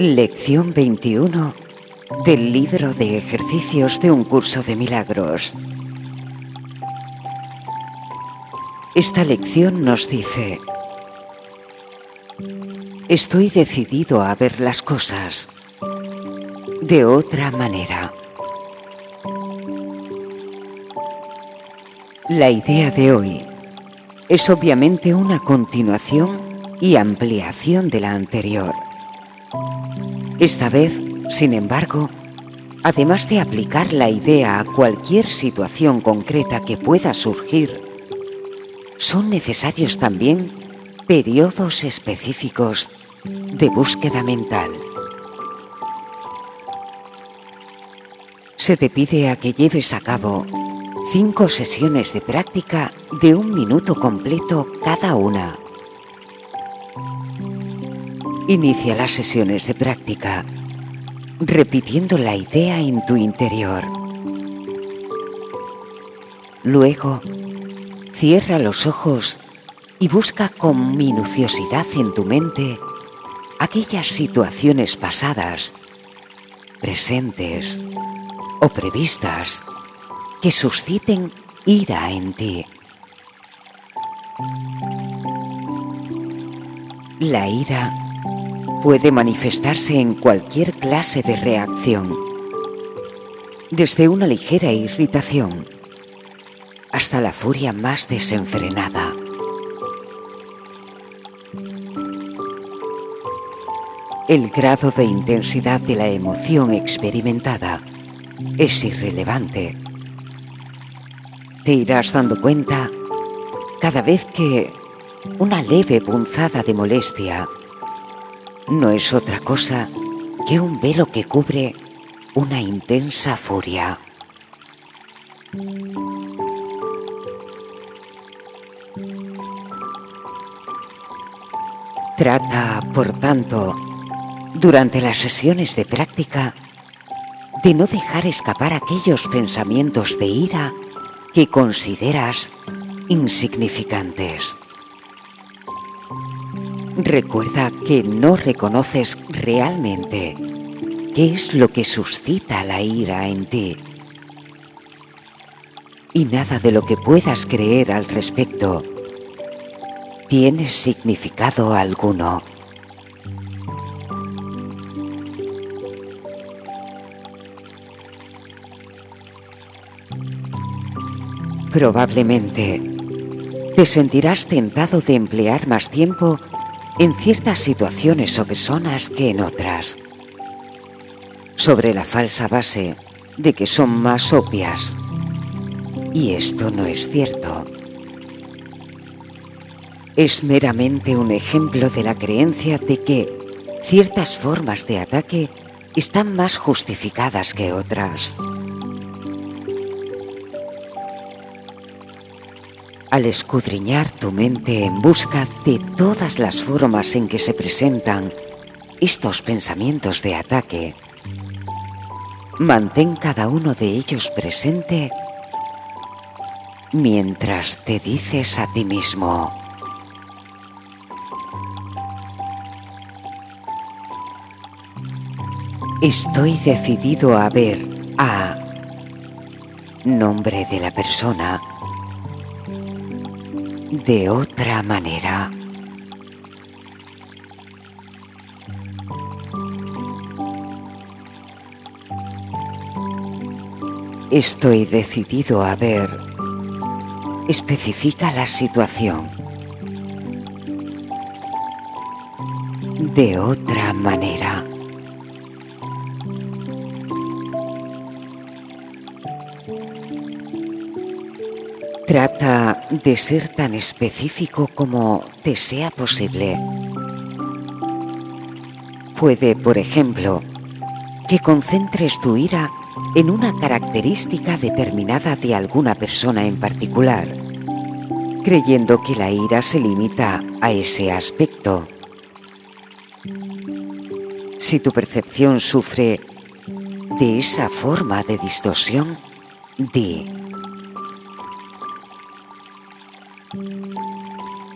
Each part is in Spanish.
Lección 21 del libro de ejercicios de un curso de milagros. Esta lección nos dice, estoy decidido a ver las cosas de otra manera. La idea de hoy es obviamente una continuación y ampliación de la anterior. Esta vez, sin embargo, además de aplicar la idea a cualquier situación concreta que pueda surgir, son necesarios también periodos específicos de búsqueda mental. Se te pide a que lleves a cabo cinco sesiones de práctica de un minuto completo cada una. Inicia las sesiones de práctica repitiendo la idea en tu interior. Luego, cierra los ojos y busca con minuciosidad en tu mente aquellas situaciones pasadas, presentes o previstas que susciten ira en ti. La ira puede manifestarse en cualquier clase de reacción, desde una ligera irritación hasta la furia más desenfrenada. El grado de intensidad de la emoción experimentada es irrelevante. Te irás dando cuenta cada vez que una leve punzada de molestia no es otra cosa que un velo que cubre una intensa furia. Trata, por tanto, durante las sesiones de práctica, de no dejar escapar aquellos pensamientos de ira que consideras insignificantes. Recuerda que no reconoces realmente qué es lo que suscita la ira en ti. Y nada de lo que puedas creer al respecto tiene significado alguno. Probablemente te sentirás tentado de emplear más tiempo en ciertas situaciones o personas que en otras, sobre la falsa base de que son más obvias. Y esto no es cierto. Es meramente un ejemplo de la creencia de que ciertas formas de ataque están más justificadas que otras. Al escudriñar tu mente en busca de todas las formas en que se presentan estos pensamientos de ataque, mantén cada uno de ellos presente mientras te dices a ti mismo, Estoy decidido a ver a nombre de la persona de otra manera. Estoy decidido a ver. Especifica la situación. De otra manera. Trata de ser tan específico como te sea posible. Puede, por ejemplo, que concentres tu ira en una característica determinada de alguna persona en particular, creyendo que la ira se limita a ese aspecto. Si tu percepción sufre de esa forma de distorsión, di,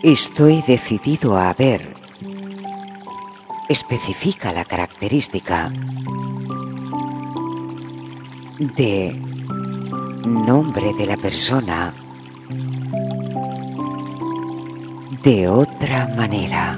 Estoy decidido a ver especifica la característica de nombre de la persona de otra manera.